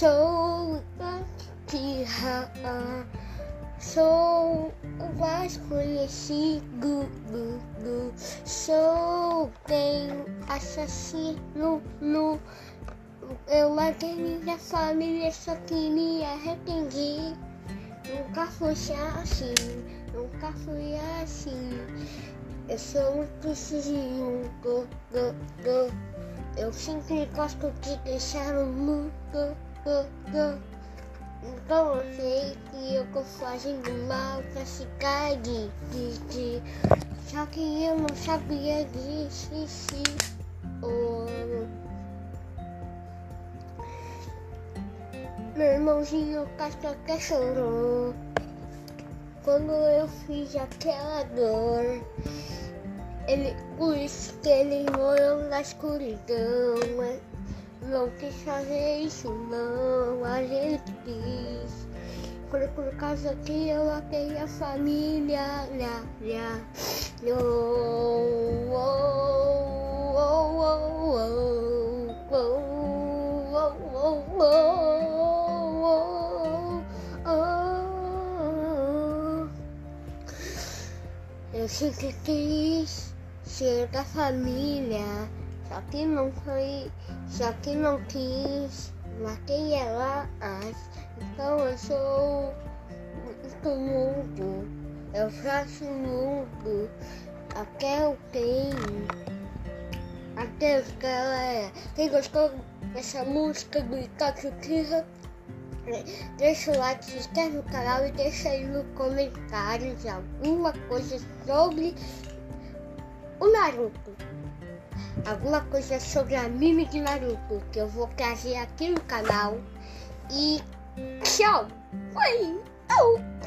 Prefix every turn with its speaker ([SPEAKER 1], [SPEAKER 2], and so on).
[SPEAKER 1] Sou daqui, sou o mais conhecido. Sou tenho assassino no. Eu larguei minha família, só que me arrependi. Nunca fui assim, nunca fui assim. Eu sou muito sozinho, go, go, go. Eu sempre gosto de deixar o mundo. Então eu sei que eu tô fazendo mal pra ficar de, de. Só que eu não sabia disso, se, oh. Meu irmãozinho Castor até chorou quando eu fiz aquela dor. Ele, por isso que ele morou na escuridão. Quis fazer isso não, a gente quis. Foi por causa que eu matei a família. Lá, lá. Oh, oh, oh, oh, oh, oh, oh, oh, oh, Eu sempre quis ser da família, só que não foi, só que não quis, matei ela, então eu sou do mundo, eu faço mundo, até eu tenho. Adeus galera, quem gostou dessa música do Itachi Kira, deixa o like, se inscreve no canal e deixa aí nos comentários alguma coisa sobre o Naruto. Alguma coisa sobre a Mimi de Naruto que eu vou trazer aqui no canal. E tchau! Foi! Oh!